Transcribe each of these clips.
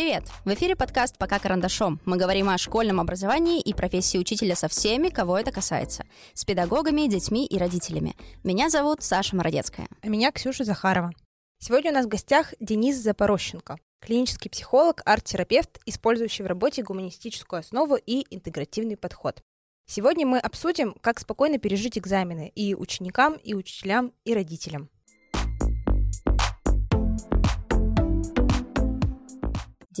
Привет! В эфире подкаст «Пока карандашом». Мы говорим о школьном образовании и профессии учителя со всеми, кого это касается. С педагогами, детьми и родителями. Меня зовут Саша Мородецкая. А меня Ксюша Захарова. Сегодня у нас в гостях Денис Запорощенко, клинический психолог, арт-терапевт, использующий в работе гуманистическую основу и интегративный подход. Сегодня мы обсудим, как спокойно пережить экзамены и ученикам, и учителям, и родителям.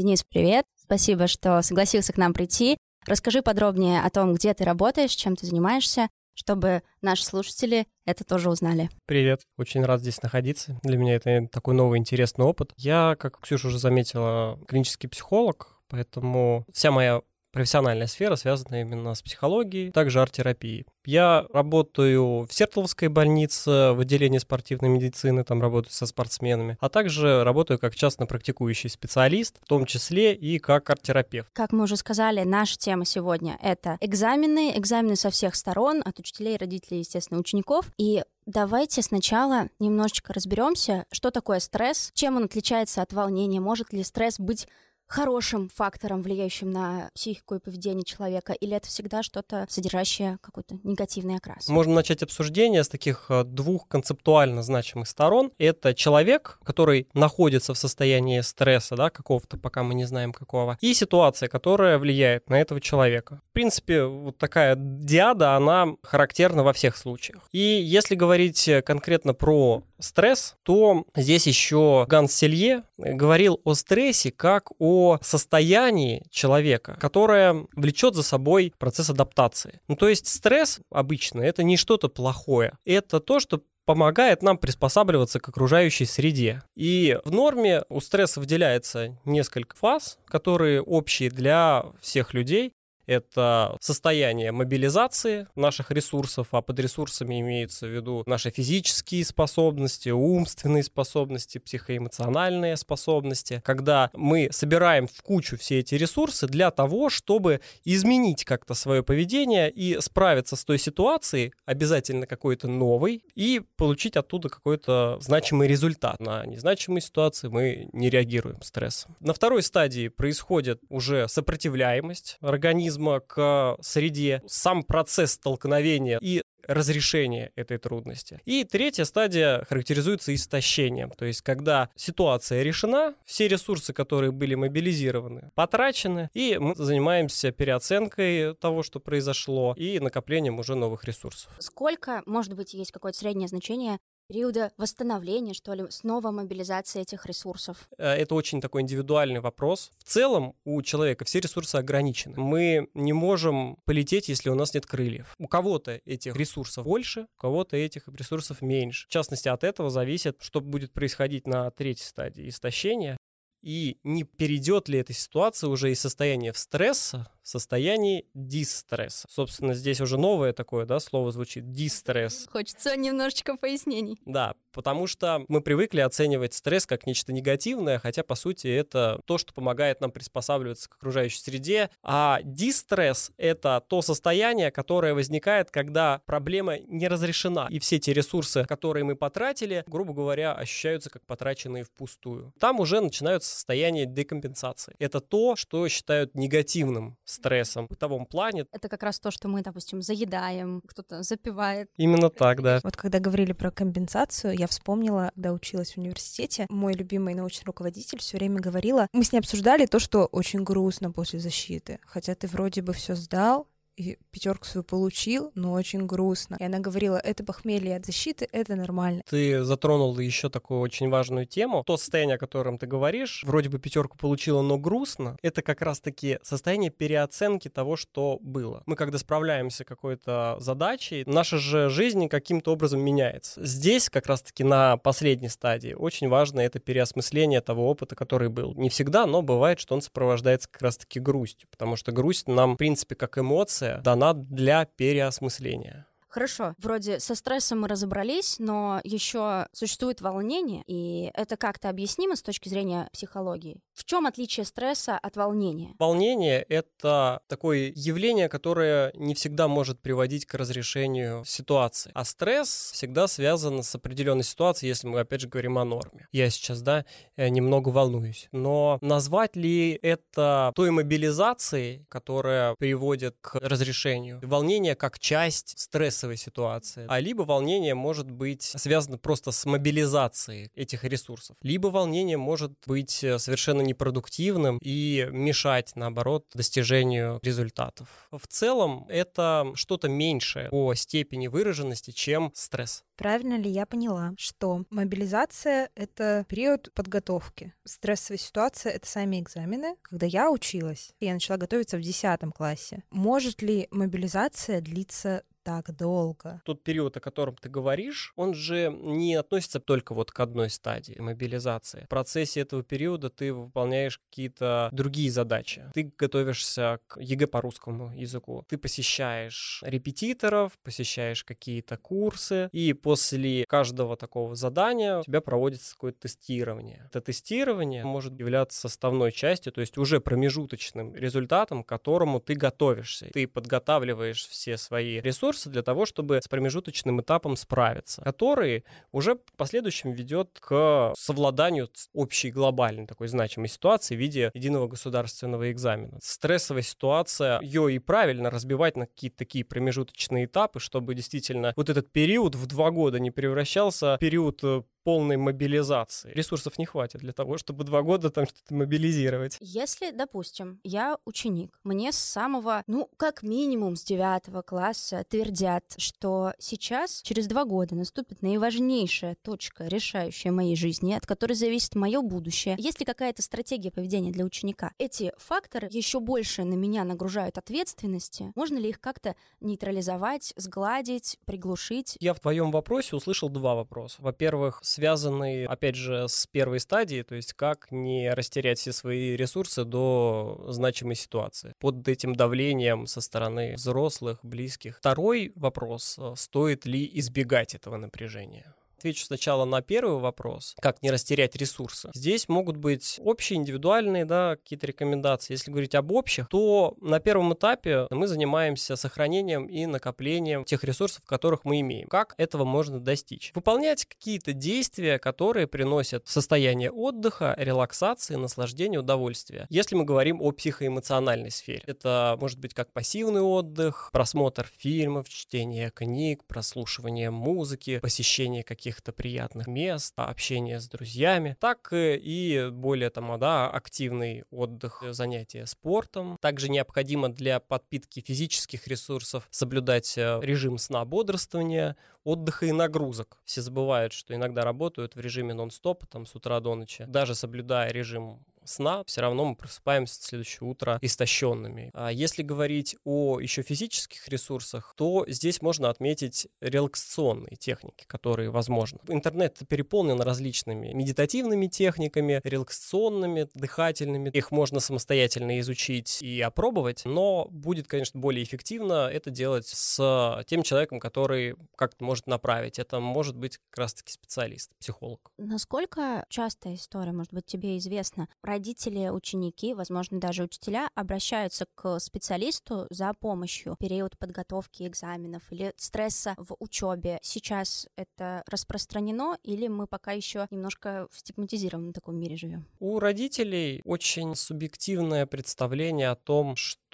Денис, привет. Спасибо, что согласился к нам прийти. Расскажи подробнее о том, где ты работаешь, чем ты занимаешься, чтобы наши слушатели это тоже узнали. Привет, очень рад здесь находиться. Для меня это такой новый интересный опыт. Я, как Ксюша уже заметила, клинический психолог, поэтому вся моя профессиональная сфера связана именно с психологией, также арт-терапией. Я работаю в Сертоловской больнице в отделении спортивной медицины, там работаю со спортсменами, а также работаю как частно практикующий специалист, в том числе и как арт-терапевт. Как мы уже сказали, наша тема сегодня — это экзамены, экзамены со всех сторон, от учителей, родителей, естественно, учеников. И Давайте сначала немножечко разберемся, что такое стресс, чем он отличается от волнения, может ли стресс быть хорошим фактором, влияющим на психику и поведение человека, или это всегда что-то, содержащее какой-то негативный окрас? Можно начать обсуждение с таких э, двух концептуально значимых сторон. Это человек, который находится в состоянии стресса, да, какого-то, пока мы не знаем какого, и ситуация, которая влияет на этого человека. В принципе, вот такая диада, она характерна во всех случаях. И если говорить конкретно про стресс, то здесь еще Ганс Селье говорил о стрессе как о состоянии человека, которое влечет за собой процесс адаптации. Ну, то есть стресс обычно это не что-то плохое, это то, что помогает нам приспосабливаться к окружающей среде. И в норме у стресса выделяется несколько фаз, которые общие для всех людей это состояние мобилизации наших ресурсов, а под ресурсами имеется в виду наши физические способности, умственные способности, психоэмоциональные способности, когда мы собираем в кучу все эти ресурсы для того, чтобы изменить как-то свое поведение и справиться с той ситуацией, обязательно какой-то новой, и получить оттуда какой-то значимый результат. На незначимые ситуации мы не реагируем стрессом. На второй стадии происходит уже сопротивляемость организма, организма к среде, сам процесс столкновения и разрешения этой трудности. И третья стадия характеризуется истощением, то есть когда ситуация решена, все ресурсы, которые были мобилизированы, потрачены, и мы занимаемся переоценкой того, что произошло, и накоплением уже новых ресурсов. Сколько, может быть, есть какое-то среднее значение периода восстановления, что ли, снова мобилизации этих ресурсов? Э, это очень такой индивидуальный вопрос. В целом у человека все ресурсы ограничены. Мы не можем полететь, если у нас нет крыльев. У кого-то этих ресурсов больше, у кого-то этих ресурсов меньше. В частности, от этого зависит, что будет происходить на третьей стадии истощения и не перейдет ли эта ситуация уже из состояния стресса состоянии дистресса. Собственно, здесь уже новое такое, да, слово звучит, дистресс. Хочется немножечко пояснений. Да, потому что мы привыкли оценивать стресс как нечто негативное, хотя, по сути, это то, что помогает нам приспосабливаться к окружающей среде, а дистресс — это то состояние, которое возникает, когда проблема не разрешена, и все те ресурсы, которые мы потратили, грубо говоря, ощущаются как потраченные впустую. Там уже начинаются состояния декомпенсации. Это то, что считают негативным стрессом в бытовом плане. Это как раз то, что мы, допустим, заедаем, кто-то запивает. Именно так, да. Вот когда говорили про компенсацию, я вспомнила, когда училась в университете, мой любимый научный руководитель все время говорила, мы с ней обсуждали то, что очень грустно после защиты, хотя ты вроде бы все сдал, и пятерку свою получил, но очень грустно. И она говорила, это похмелье от защиты, это нормально. Ты затронул еще такую очень важную тему. То состояние, о котором ты говоришь, вроде бы пятерку получила, но грустно, это как раз-таки состояние переоценки того, что было. Мы когда справляемся какой-то задачей, наша же жизнь каким-то образом меняется. Здесь как раз-таки на последней стадии очень важно это переосмысление того опыта, который был. Не всегда, но бывает, что он сопровождается как раз-таки грустью, потому что грусть нам, в принципе, как эмоция, дана для переосмысления. Хорошо, вроде со стрессом мы разобрались, но еще существует волнение, и это как-то объяснимо с точки зрения психологии. В чем отличие стресса от волнения? Волнение — это такое явление, которое не всегда может приводить к разрешению ситуации. А стресс всегда связан с определенной ситуацией, если мы, опять же, говорим о норме. Я сейчас, да, э, немного волнуюсь. Но назвать ли это той мобилизацией, которая приводит к разрешению? Волнение как часть стрессовой ситуации. А либо волнение может быть связано просто с мобилизацией этих ресурсов. Либо волнение может быть э, совершенно непродуктивным и мешать, наоборот, достижению результатов. В целом, это что-то меньшее по степени выраженности, чем стресс. Правильно ли я поняла, что мобилизация — это период подготовки? Стрессовая ситуация — это сами экзамены. Когда я училась, я начала готовиться в 10 классе. Может ли мобилизация длиться так долго. Тот период, о котором ты говоришь, он же не относится только вот к одной стадии мобилизации. В процессе этого периода ты выполняешь какие-то другие задачи. Ты готовишься к ЕГЭ по русскому языку. Ты посещаешь репетиторов, посещаешь какие-то курсы, и после каждого такого задания у тебя проводится какое-то тестирование. Это тестирование может являться составной частью, то есть уже промежуточным результатом, к которому ты готовишься. Ты подготавливаешь все свои ресурсы, ресурсы для того, чтобы с промежуточным этапом справиться, который уже в последующем ведет к совладанию общей глобальной такой значимой ситуации в виде единого государственного экзамена. Стрессовая ситуация, ее и правильно разбивать на какие-то такие промежуточные этапы, чтобы действительно вот этот период в два года не превращался в период э, полной мобилизации. Ресурсов не хватит для того, чтобы два года там что-то мобилизировать. Если, допустим, я ученик, мне с самого, ну, как минимум с девятого класса твердят, что сейчас, через два года, наступит наиважнейшая точка, решающая моей жизни, от которой зависит мое будущее. Есть ли какая-то стратегия поведения для ученика? Эти факторы еще больше на меня нагружают ответственности. Можно ли их как-то нейтрализовать, сгладить, приглушить? Я в твоем вопросе услышал два вопроса. Во-первых, связанный, опять же, с первой стадией, то есть как не растерять все свои ресурсы до значимой ситуации под этим давлением со стороны взрослых, близких. Второй вопрос, э, стоит ли избегать этого напряжения? Отвечу сначала на первый вопрос, как не растерять ресурсы. Здесь могут быть общие, индивидуальные, да, какие-то рекомендации. Если говорить об общих, то на первом этапе мы занимаемся сохранением и накоплением тех ресурсов, которых мы имеем. Как этого можно достичь? Выполнять какие-то действия, которые приносят состояние отдыха, релаксации, наслаждения, удовольствия. Если мы говорим о психоэмоциональной сфере, это может быть как пассивный отдых, просмотр фильмов, чтение книг, прослушивание музыки, посещение каких каких-то приятных мест, общение с друзьями, так и более там, да, активный отдых, занятия спортом. Также необходимо для подпитки физических ресурсов соблюдать э, режим сна, бодрствования, отдыха и нагрузок. Все забывают, что иногда работают в режиме нон-стоп, там с утра до ночи. Даже соблюдая режим сна, все равно мы просыпаемся на следующее утро истощенными. А если говорить о еще физических ресурсах, то здесь можно отметить релаксационные техники, которые возможны. Интернет переполнен различными медитативными техниками, релаксационными, дыхательными. Их можно самостоятельно изучить и опробовать, но будет, конечно, более эффективно это делать с тем человеком, который как-то может направить. Это может быть как раз-таки специалист, психолог. Насколько частая история, может быть, тебе известна, родители, ученики, возможно, даже учителя обращаются к специалисту за помощью в период подготовки экзаменов или стресса в учебе. Сейчас это распространено или мы пока еще немножко в стигматизированном таком мире живем? У родителей очень субъективное представление о том, что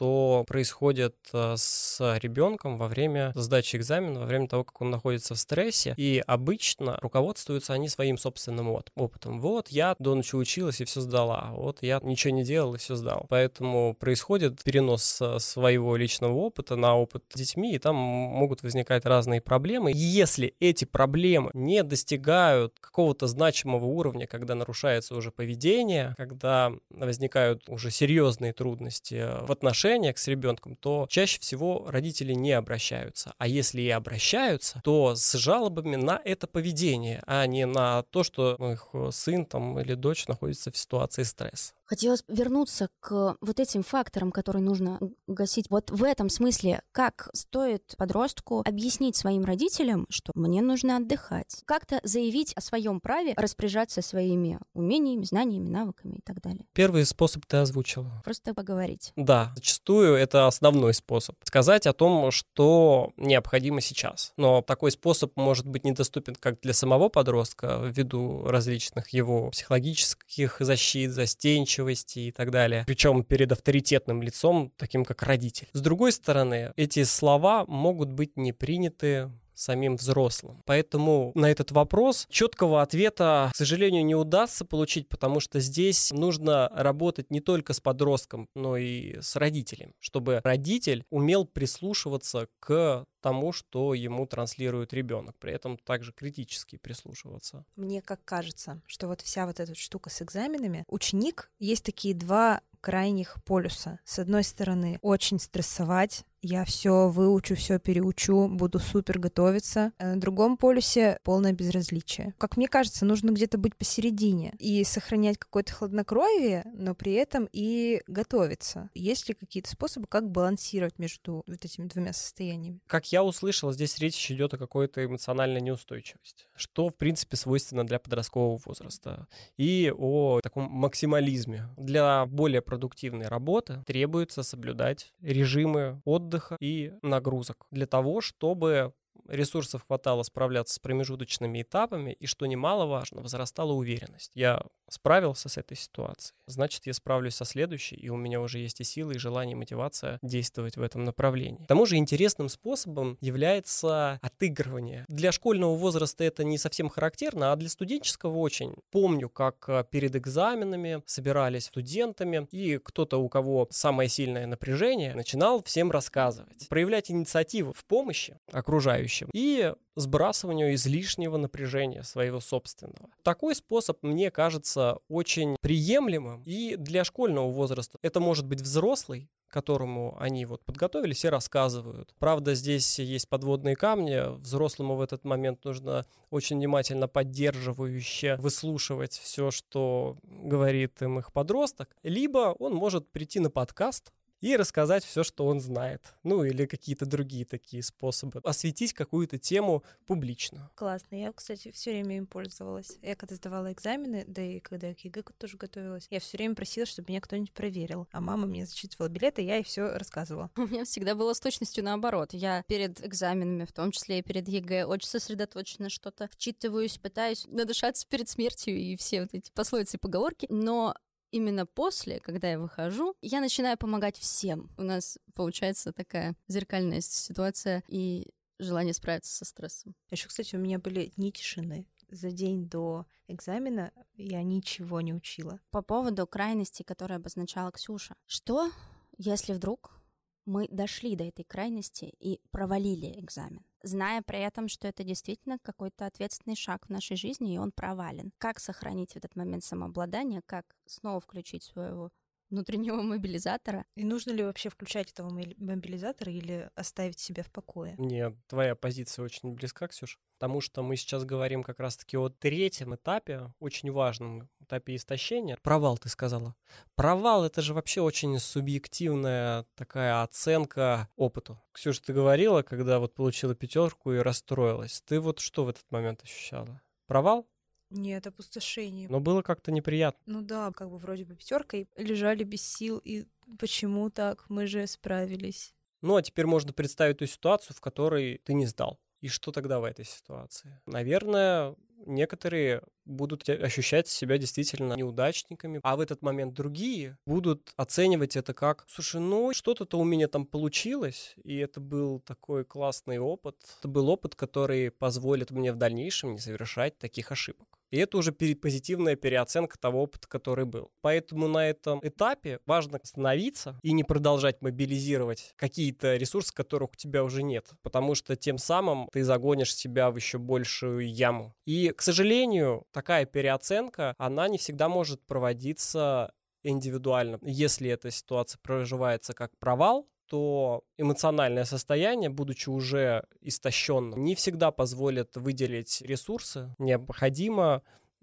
происходит э, с ребенком во время сдачи экзамена, во время того, как он находится в стрессе. И обычно руководствуются они своим собственным опытом. Вот, я до ночи училась и все сдала вот я ничего не делал и все сдал. Поэтому происходит перенос э, своего личного опыта на опыт с детьми, и там могут возникать разные проблемы. Если эти проблемы не достигают какого-то значимого уровня, когда нарушается уже поведение, когда возникают уже серьезные трудности в отношениях, отношениях с ребенком, то чаще всего родители не обращаются. А если и обращаются, то с жалобами на это поведение, а не на то, что их сын там, или дочь находится в ситуации стресса. Хотелось вернуться к вот этим факторам, которые нужно гасить. Вот в этом смысле, как стоит подростку объяснить своим родителям, что мне нужно отдыхать, как-то заявить о своем праве распоряжаться своими умениями, знаниями, навыками и так далее. Первый способ ты озвучила. Просто поговорить. Да, зачастую это основной способ. Сказать о том, что необходимо сейчас. Но такой способ может быть недоступен как для самого подростка ввиду различных его психологических защит, застенчивости, и так далее. Причем перед авторитетным лицом, таким как родитель. С другой стороны, эти слова могут быть не приняты самим взрослым. Поэтому на этот вопрос четкого ответа, к сожалению, не удастся получить, потому что здесь нужно работать не только с подростком, но и с родителем, чтобы родитель умел прислушиваться к тому, что ему транслирует ребенок, при этом также критически прислушиваться. Мне как кажется, что вот вся вот эта штука с экзаменами, ученик, есть такие два крайних полюса. С одной стороны, очень стрессовать, я все выучу, все переучу, буду супер готовиться. А на другом полюсе полное безразличие. Как мне кажется, нужно где-то быть посередине и сохранять какое-то хладнокровие, но при этом и готовиться. Есть ли какие-то способы, как балансировать между вот этими двумя состояниями? Как я услышал, здесь речь идет о какой-то эмоциональной неустойчивости, что, в принципе, свойственно для подросткового возраста, и о таком максимализме. Для более продуктивной работы требуется соблюдать режимы отдыха и нагрузок для того, чтобы ресурсов хватало справляться с промежуточными этапами, и, что немаловажно, возрастала уверенность. Я справился с этой ситуацией, значит, я справлюсь со следующей, и у меня уже есть и силы, и желание, и мотивация действовать в этом направлении. К тому же интересным способом является отыгрывание. Для школьного возраста это не совсем характерно, а для студенческого очень. Помню, как э, перед экзаменами собирались студентами, и кто-то, у кого самое сильное напряжение, начинал всем рассказывать, проявлять инициативу в помощи окружающим и сбрасыванию излишнего напряжения своего собственного. Такой способ, мне кажется, очень приемлемым и для школьного возраста. Это может быть взрослый, которому они вот подготовились и рассказывают. Правда, здесь есть подводные камни. Взрослому в этот момент нужно очень внимательно поддерживающе выслушивать все, что говорит им их подросток. Либо он может прийти на подкаст, и рассказать все, что он знает. Ну, или какие-то другие такие способы. Осветить какую-то тему публично. Классно. Я, кстати, все время им пользовалась. Я когда сдавала экзамены, да и когда я к ЕГЭ тоже готовилась, я все время просила, чтобы меня кто-нибудь проверил. А мама мне зачитывала билеты, я ей все рассказывала. У меня всегда было с точностью наоборот. Я перед экзаменами, в том числе и перед ЕГЭ, очень сосредоточенно что-то вчитываюсь, пытаюсь надышаться перед смертью и все вот эти пословицы и поговорки. Но именно после, когда я выхожу, я начинаю помогать всем. У нас получается такая зеркальная ситуация и желание справиться со стрессом. Еще, кстати, у меня были дни тишины. За день до экзамена я ничего не учила. По поводу крайности, которую обозначала Ксюша. Что, если вдруг мы дошли до этой крайности и провалили экзамен, зная при этом, что это действительно какой-то ответственный шаг в нашей жизни, и он провален. Как сохранить в этот момент самообладание, как снова включить своего внутреннего мобилизатора. И нужно ли вообще включать этого мобилизатора или оставить себя в покое? Нет, твоя позиция очень близка, Ксюш потому что мы сейчас говорим как раз-таки о третьем этапе, очень важном этапе истощения. Провал, ты сказала. Провал — это же вообще очень субъективная такая оценка опыту. Ксюша, ты говорила, когда вот получила пятерку и расстроилась. Ты вот что в этот момент ощущала? Провал? Нет, опустошение. Но было как-то неприятно. Ну да, как бы вроде бы пятерка, и лежали без сил, и почему так? Мы же справились. Ну, а теперь можно представить ту ситуацию, в которой ты не сдал. И что тогда в этой ситуации? Наверное, некоторые будут ощущать себя действительно неудачниками, а в этот момент другие будут оценивать это как, слушай, ну что-то-то у меня там получилось, и это был такой классный опыт. Это был опыт, который позволит мне в дальнейшем не совершать таких ошибок. И это уже позитивная переоценка того опыта, который был. Поэтому на этом этапе важно остановиться и не продолжать мобилизировать какие-то ресурсы, которых у тебя уже нет. Потому что тем самым ты загонишь себя в еще большую яму. И, к сожалению, такая переоценка, она не всегда может проводиться индивидуально. Если эта ситуация проживается как провал, то эмоциональное состояние, будучи уже истощенным, не всегда позволит выделить ресурсы. Необходимо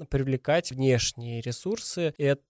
привлекать внешние ресурсы. Это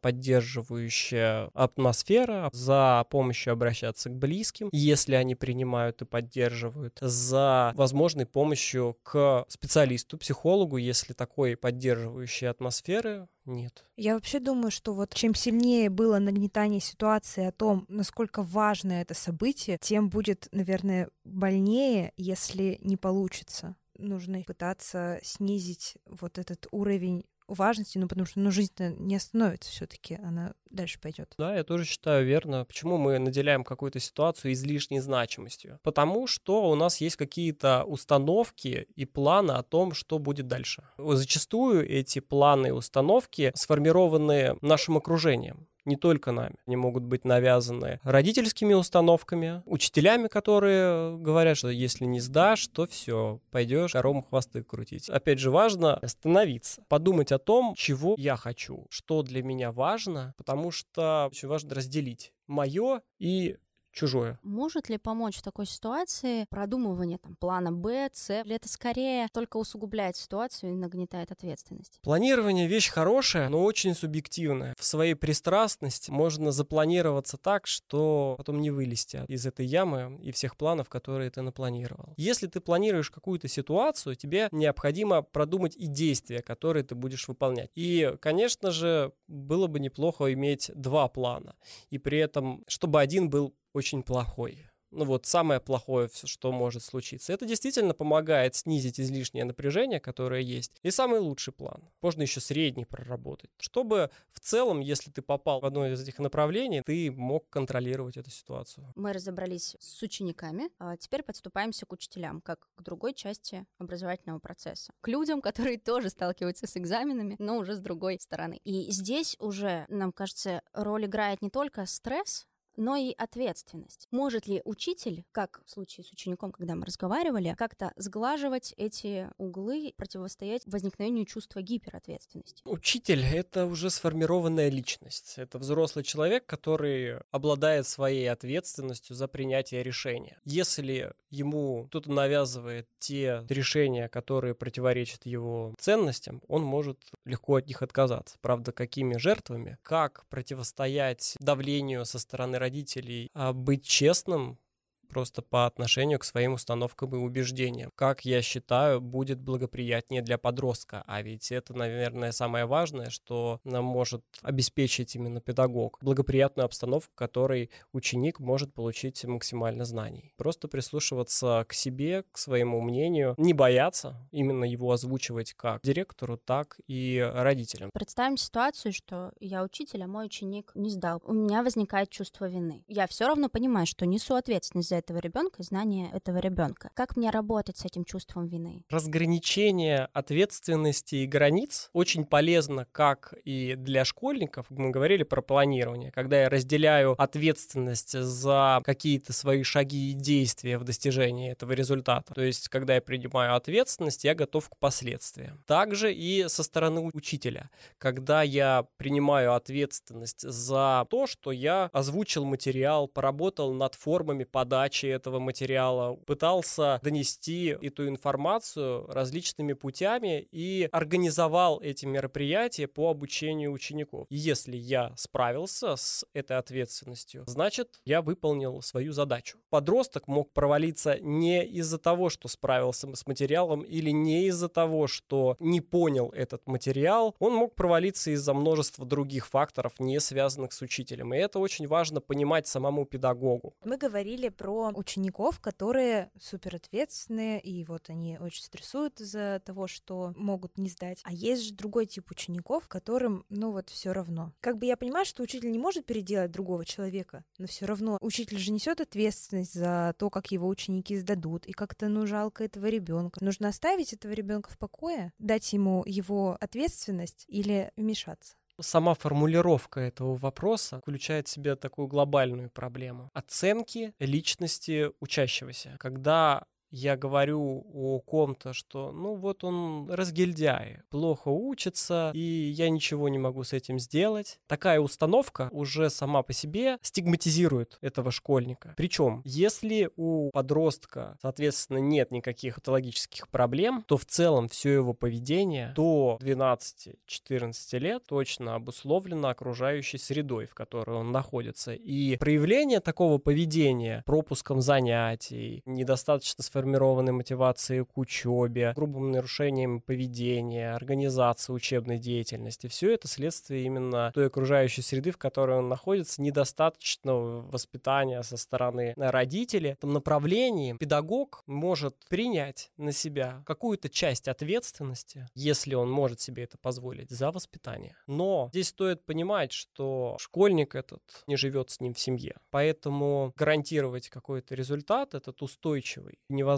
поддерживающая атмосфера, за помощью обращаться к близким, если они принимают и поддерживают, за возможной помощью к специалисту, психологу, если такой поддерживающей атмосферы нет. Я вообще думаю, что вот чем сильнее было нагнетание ситуации о том, насколько важно это событие, тем будет, наверное, больнее, если не получится нужно пытаться снизить вот этот уровень важности, ну потому что ну, жизнь-то не остановится все-таки, она дальше пойдет. Да, я тоже считаю верно. Почему мы наделяем какую-то ситуацию излишней значимостью? Потому что у нас есть какие-то установки и планы о том, что будет дальше. Зачастую эти планы и установки сформированы нашим окружением не только нами. Они могут быть навязаны родительскими установками, учителями, которые говорят, что если не сдашь, то все, пойдешь коровам хвосты крутить. Опять же, важно остановиться, подумать о том, чего я хочу, что для меня важно, потому что очень важно разделить мое и чужое. Может ли помочь в такой ситуации продумывание там, плана Б, С, или это скорее только усугубляет ситуацию и нагнетает ответственность? Планирование — вещь хорошая, но очень субъективная. В своей пристрастности можно запланироваться так, что потом не вылезти из этой ямы и всех планов, которые ты напланировал. Если ты планируешь какую-то ситуацию, тебе необходимо продумать и действия, которые ты будешь выполнять. И, конечно же, было бы неплохо иметь два плана. И при этом, чтобы один был очень плохой. Ну вот самое плохое, что может случиться. Это действительно помогает снизить излишнее напряжение, которое есть. И самый лучший план. Можно еще средний проработать. Чтобы в целом, если ты попал в одно из этих направлений, ты мог контролировать эту ситуацию. Мы разобрались с учениками, а теперь подступаемся к учителям, как к другой части образовательного процесса. К людям, которые тоже сталкиваются с экзаменами, но уже с другой стороны. И здесь уже, нам кажется, роль играет не только стресс, но и ответственность. Может ли учитель, как в случае с учеником, когда мы разговаривали, как-то сглаживать эти углы, противостоять возникновению чувства гиперответственности? Учитель — это уже сформированная личность. Это взрослый человек, который обладает своей ответственностью за принятие решения. Если ему кто-то навязывает те решения, которые противоречат его ценностям, он может легко от них отказаться. Правда, какими жертвами? Как противостоять давлению со стороны родителей, а быть честным просто по отношению к своим установкам и убеждениям. Как я считаю, будет благоприятнее для подростка. А ведь это, наверное, самое важное, что нам может обеспечить именно педагог. Благоприятную обстановку, в которой ученик может получить максимально знаний. Просто прислушиваться к себе, к своему мнению, не бояться именно его озвучивать как директору, так и родителям. Представим ситуацию, что я учитель, а мой ученик не сдал. У меня возникает чувство вины. Я все равно понимаю, что несу ответственность за этого ребенка и знание этого ребенка. Как мне работать с этим чувством вины? Разграничение ответственности и границ очень полезно как и для школьников. Мы говорили про планирование. Когда я разделяю ответственность за какие-то свои шаги и действия в достижении этого результата. То есть, когда я принимаю ответственность, я готов к последствиям. Также и со стороны учителя. Когда я принимаю ответственность за то, что я озвучил материал, поработал над формами подачи, подачи этого материала, пытался донести эту информацию различными путями и организовал эти мероприятия по обучению учеников. И если я справился с этой ответственностью, значит, я выполнил свою задачу. Подросток мог провалиться не из-за того, что справился с материалом, или не из-за того, что не понял этот материал. Он мог провалиться из-за множества других факторов, не связанных с учителем. И это очень важно понимать самому педагогу. Мы говорили про учеников, которые супер ответственные, и вот они очень стрессуют из-за того, что могут не сдать. А есть же другой тип учеников, которым, ну вот, все равно. Как бы я понимаю, что учитель не может переделать другого человека, но все равно учитель же несет ответственность за то, как его ученики сдадут, и как-то, ну, жалко этого ребенка. Нужно оставить этого ребенка в покое, дать ему его ответственность или вмешаться. Сама формулировка этого вопроса включает в себя такую глобальную проблему. Оценки личности учащегося. Когда я говорю о ком-то, что ну вот он разгильдяй, плохо учится, и я ничего не могу с этим сделать. Такая установка уже сама по себе стигматизирует этого школьника. Причем, если у подростка, соответственно, нет никаких патологических проблем, то в целом все его поведение до 12-14 лет точно обусловлено окружающей средой, в которой он находится. И проявление такого поведения, пропуском занятий, недостаточно сформированной мотивацией к учебе, грубым нарушением поведения, организации учебной деятельности, все это следствие именно той окружающей среды, в которой он находится, недостаточного воспитания со стороны родителей. В этом направлении педагог может принять на себя какую-то часть ответственности, если он может себе это позволить, за воспитание. Но здесь стоит понимать, что школьник этот не живет с ним в семье. Поэтому гарантировать какой-то результат, этот устойчивый, невозможно.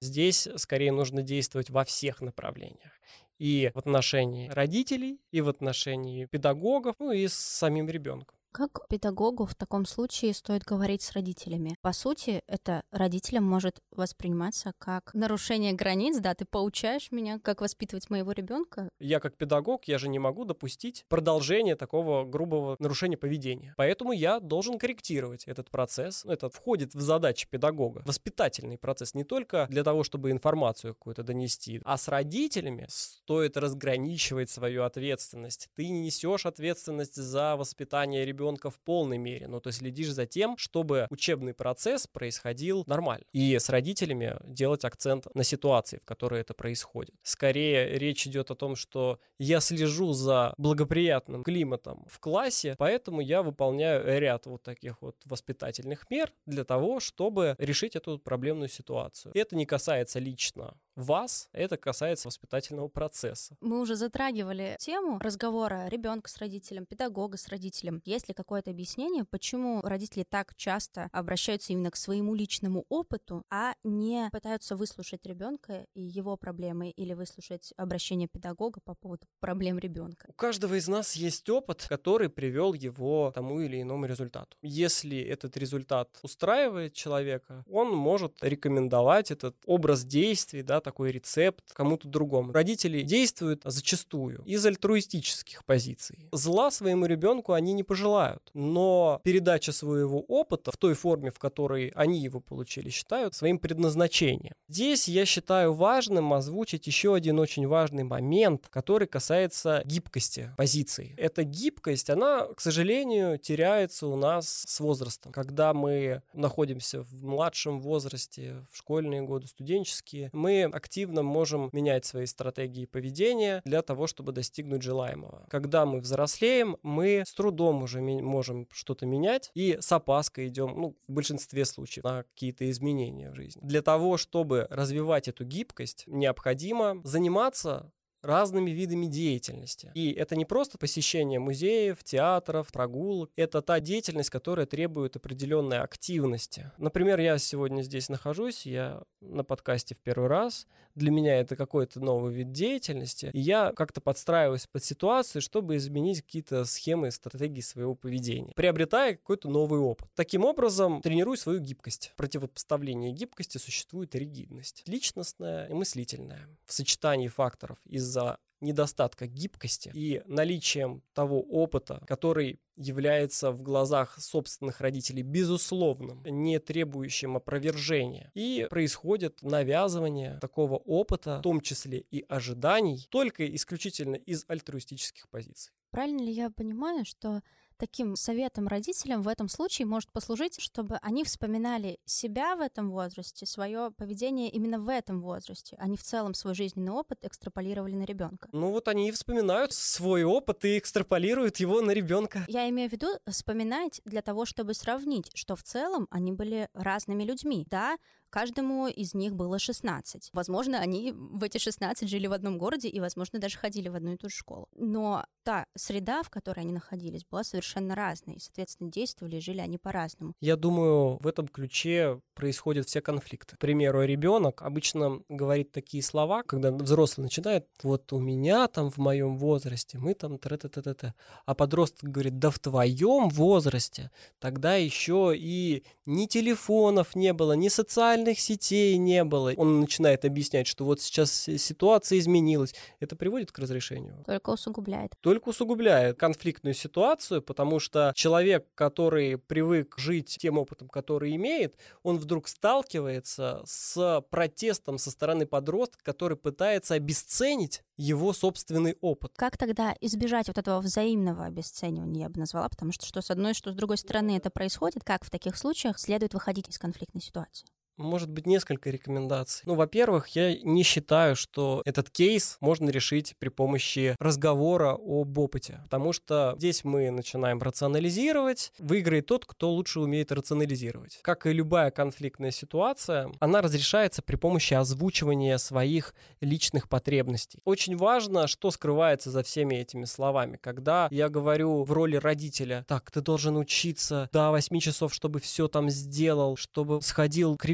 Здесь скорее нужно действовать во всех направлениях и в отношении родителей, и в отношении педагогов, ну и с самим ребенком. Как педагогу в таком случае стоит говорить с родителями? По сути, это родителям может восприниматься как нарушение границ, да, ты поучаешь меня, как воспитывать моего ребенка. Я как педагог, я же не могу допустить продолжения такого грубого нарушения поведения. Поэтому я должен корректировать этот процесс. Это входит в задачи педагога. Воспитательный процесс не только для того, чтобы информацию какую-то донести, а с родителями стоит разграничивать свою ответственность. Ты не несешь ответственность за воспитание ребенка ребенка в полной мере, ну, то есть следишь за тем, чтобы учебный процесс происходил нормально. И с родителями делать акцент на ситуации, в которой это происходит. Скорее речь идет о том, что я слежу за благоприятным климатом в классе, поэтому я выполняю ряд вот таких вот воспитательных мер для того, чтобы решить эту проблемную ситуацию. Это не касается лично вас, это касается воспитательного процесса. Мы уже затрагивали тему разговора ребенка с родителем, педагога с родителем. Есть ли какое-то объяснение, почему родители так часто обращаются именно к своему личному опыту, а не пытаются выслушать ребенка и его проблемы или выслушать обращение педагога по поводу проблем ребенка? У каждого из нас есть опыт, который привел его к тому или иному результату. Если этот результат устраивает человека, он может рекомендовать этот образ действий, да, такой рецепт кому-то другому. Родители действуют зачастую из альтруистических позиций. Зла своему ребенку они не пожелают, но передача своего опыта в той форме, в которой они его получили, считают своим предназначением. Здесь я считаю важным озвучить еще один очень важный момент, который касается гибкости позиции. Эта гибкость, она, к сожалению, теряется у нас с возрастом. Когда мы находимся в младшем возрасте, в школьные годы, студенческие, мы активно можем менять свои стратегии поведения для того, чтобы достигнуть желаемого. Когда мы взрослеем, мы с трудом уже можем что-то менять и с опаской идем, ну, в большинстве случаев, на какие-то изменения в жизни. Для того, чтобы развивать эту гибкость, необходимо заниматься разными видами деятельности. И это не просто посещение музеев, театров, прогулок. Это та деятельность, которая требует определенной активности. Например, я сегодня здесь нахожусь, я на подкасте в первый раз. Для меня это какой-то новый вид деятельности. И я как-то подстраиваюсь под ситуацию, чтобы изменить какие-то схемы, стратегии своего поведения, приобретая какой-то новый опыт. Таким образом, тренирую свою гибкость. В противопоставлении гибкости существует ригидность. Личностная и мыслительная. В сочетании факторов из из-за недостатка гибкости и наличием того опыта, который является в глазах собственных родителей безусловным, не требующим опровержения. И происходит навязывание такого опыта, в том числе и ожиданий, только исключительно из альтруистических позиций. Правильно ли я понимаю, что таким советом родителям в этом случае может послужить, чтобы они вспоминали себя в этом возрасте, свое поведение именно в этом возрасте, а не в целом свой жизненный опыт экстраполировали на ребенка. Ну вот они и вспоминают свой опыт и экстраполируют его на ребенка. Я имею в виду вспоминать для того, чтобы сравнить, что в целом они были разными людьми. Да, Каждому из них было 16. Возможно, они в эти 16 жили в одном городе и, возможно, даже ходили в одну и ту же школу. Но та среда, в которой они находились, была совершенно разной. И, соответственно, действовали и жили они по-разному. Я думаю, в этом ключе происходят все конфликты. К примеру, ребенок обычно говорит такие слова, когда взрослый начинает, вот у меня там в моем возрасте, мы там т т т т т А подросток говорит, да в твоем возрасте тогда еще и ни телефонов не было, ни социальных социальных сетей не было. Он начинает объяснять, что вот сейчас ситуация изменилась. Это приводит к разрешению? Только усугубляет. Только усугубляет конфликтную ситуацию, потому что человек, который привык жить тем опытом, который имеет, он вдруг сталкивается с протестом со стороны подростка, который пытается обесценить его собственный опыт. Как тогда избежать вот этого взаимного обесценивания, я бы назвала, потому что что с одной, что с другой стороны это происходит, как в таких случаях следует выходить из конфликтной ситуации? Может быть, несколько рекомендаций. Ну, во-первых, я не считаю, что этот кейс можно решить при помощи разговора об опыте, потому что здесь мы начинаем рационализировать, выиграет тот, кто лучше умеет рационализировать. Как и любая конфликтная ситуация, она разрешается при помощи озвучивания своих личных потребностей. Очень важно, что скрывается за всеми этими словами. Когда я говорю в роли родителя, так, ты должен учиться до 8 часов, чтобы все там сделал, чтобы сходил к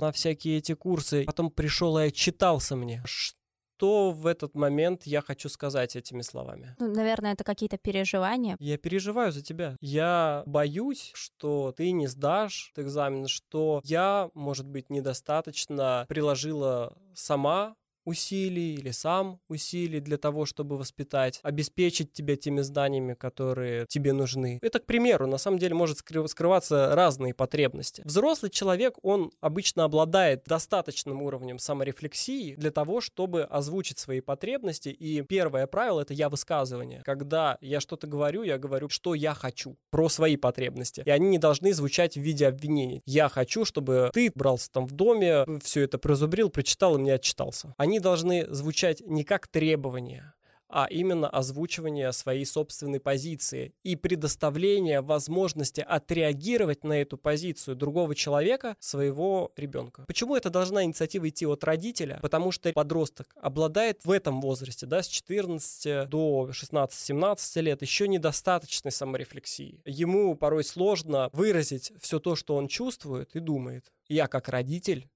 на всякие эти курсы. Потом пришел и отчитался мне. Что в этот момент я хочу сказать этими словами? Ну, наверное, это какие-то переживания. Я переживаю за тебя. Я боюсь, что ты не сдашь экзамен, что я, может быть, недостаточно приложила сама усилий или сам усилий для того, чтобы воспитать, обеспечить тебя теми знаниями, которые тебе нужны. Это, к примеру, на самом деле может скрываться разные потребности. Взрослый человек, он обычно обладает достаточным уровнем саморефлексии для того, чтобы озвучить свои потребности. И первое правило — это я высказывание. Когда я что-то говорю, я говорю, что я хочу, про свои потребности. И они не должны звучать в виде обвинений. Я хочу, чтобы ты брался там в доме, все это прозубрил, прочитал и мне отчитался. Они должны звучать не как требования, а именно озвучивание своей собственной позиции и предоставление возможности отреагировать на эту позицию другого человека, своего ребенка. Почему это должна инициатива идти от родителя? Потому что подросток обладает в этом возрасте, да, с 14 до 16-17 лет, еще недостаточной саморефлексии. Ему порой сложно выразить все то, что он чувствует и думает. Я как родитель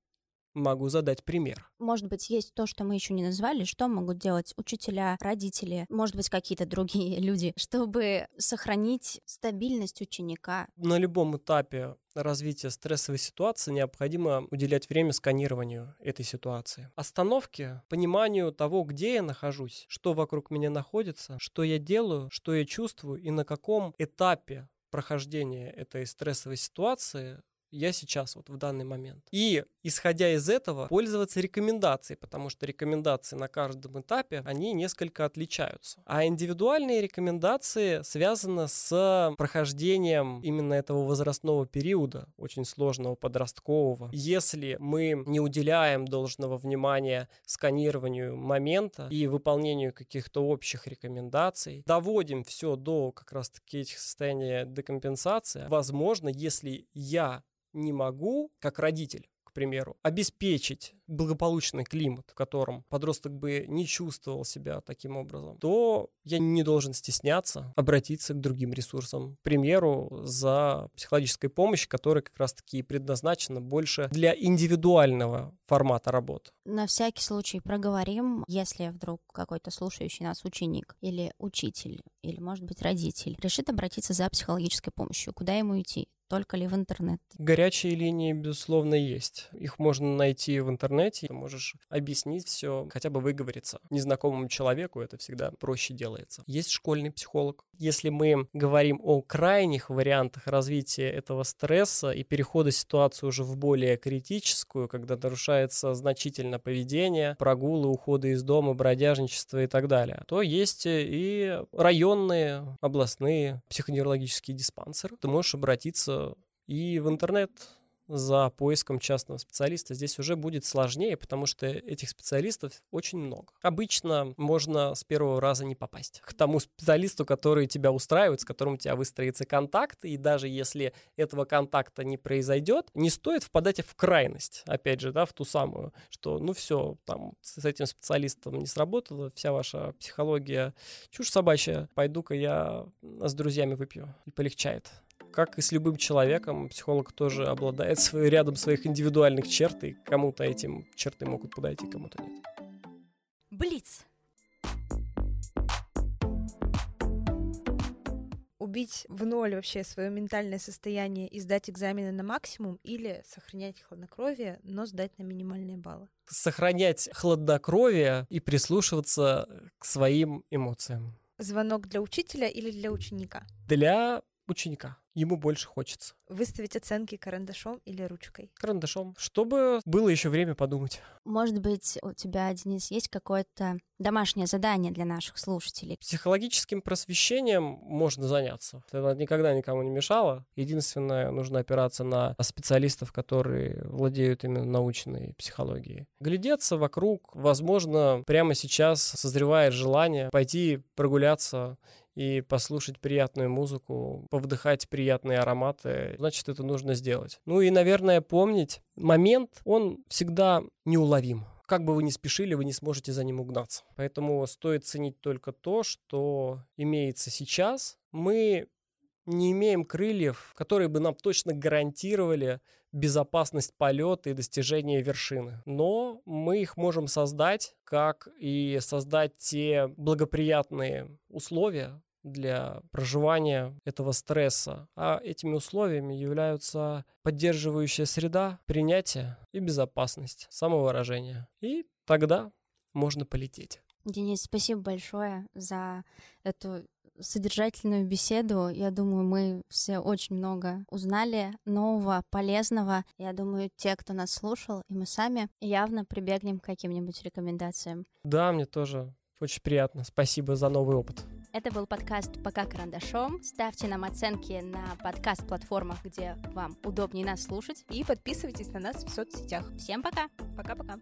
могу задать пример. Может быть, есть то, что мы еще не назвали, что могут делать учителя, родители, может быть, какие-то другие люди, чтобы сохранить стабильность ученика. На любом этапе развития стрессовой ситуации необходимо уделять время сканированию этой ситуации. Остановке, пониманию того, где я нахожусь, что вокруг меня находится, что я делаю, что я чувствую и на каком этапе прохождения этой стрессовой ситуации я сейчас, вот в данный момент. И, исходя из этого, пользоваться рекомендацией, потому что рекомендации на каждом этапе, они несколько отличаются. А индивидуальные рекомендации связаны с прохождением именно этого возрастного периода, очень сложного подросткового. Если мы не уделяем должного внимания сканированию момента и выполнению каких-то общих рекомендаций, доводим все до как раз-таки этих состояний декомпенсации, возможно, если я не могу, как родитель, к примеру, обеспечить благополучный климат, в котором подросток бы не чувствовал себя таким образом, то я не должен стесняться обратиться к другим ресурсам. К примеру, за психологической помощью, которая как раз-таки предназначена больше для индивидуального формата работы. На всякий случай проговорим, если вдруг какой-то слушающий нас ученик или учитель, или, может быть, родитель решит обратиться за психологической помощью, куда ему идти? Только ли в интернет? Горячие линии, безусловно, есть. Их можно найти в интернете. Ты можешь объяснить все, хотя бы выговориться. Незнакомому человеку это всегда проще делается. Есть школьный психолог. Если мы говорим о крайних вариантах развития этого стресса и перехода ситуации уже в более критическую, когда нарушается значительно поведение, прогулы, уходы из дома, бродяжничество и так далее, то есть и районные, областные психоневрологические диспансеры. Ты можешь обратиться и в интернет за поиском частного специалиста здесь уже будет сложнее, потому что этих специалистов очень много. Обычно можно с первого раза не попасть к тому специалисту, который тебя устраивает, с которым у тебя выстроится контакт, и даже если этого контакта не произойдет, не стоит впадать в крайность, опять же, да, в ту самую, что ну все, там с этим специалистом не сработало, вся ваша психология чушь собачья, пойду-ка я с друзьями выпью, и полегчает. Как и с любым человеком, психолог тоже обладает свой, рядом своих индивидуальных черт, и кому-то этим черты могут подойти, кому-то нет. Блиц. убить в ноль вообще свое ментальное состояние и сдать экзамены на максимум или сохранять хладнокровие, но сдать на минимальные баллы? Сохранять хладнокровие и прислушиваться к своим эмоциям. Звонок для учителя или для ученика? Для ученика. Ему больше хочется. Выставить оценки карандашом или ручкой? Карандашом. Чтобы было еще время подумать. Может быть, у тебя, Денис, есть какое-то домашнее задание для наших слушателей? Психологическим просвещением можно заняться. Это никогда никому не мешало. Единственное, нужно опираться на специалистов, которые владеют именно научной психологией. Глядеться вокруг, возможно, прямо сейчас созревает желание пойти прогуляться и послушать приятную музыку, повдыхать приятные ароматы, значит, это нужно сделать. Ну и, наверное, помнить, момент, он всегда неуловим. Как бы вы ни спешили, вы не сможете за ним угнаться. Поэтому стоит ценить только то, что имеется сейчас. Мы не имеем крыльев, которые бы нам точно гарантировали безопасность полета и достижения вершины. Но мы их можем создать, как и создать те благоприятные условия, для проживания этого стресса. А этими условиями являются поддерживающая среда, принятие и безопасность, самовыражение. И тогда можно полететь. Денис, спасибо большое за эту содержательную беседу. Я думаю, мы все очень много узнали нового, полезного. Я думаю, те, кто нас слушал, и мы сами явно прибегнем к каким-нибудь рекомендациям. Да, мне тоже очень приятно. Спасибо за новый опыт. Это был подкаст «Пока карандашом». Ставьте нам оценки на подкаст-платформах, где вам удобнее нас слушать. И подписывайтесь на нас в соцсетях. Всем пока! Пока-пока!